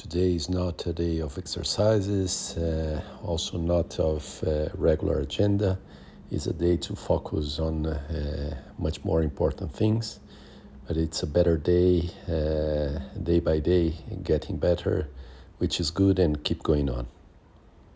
Today is not a day of exercises, uh, also not of uh, regular agenda. It's a day to focus on uh, much more important things. But it's a better day, uh, day by day, getting better, which is good, and keep going on.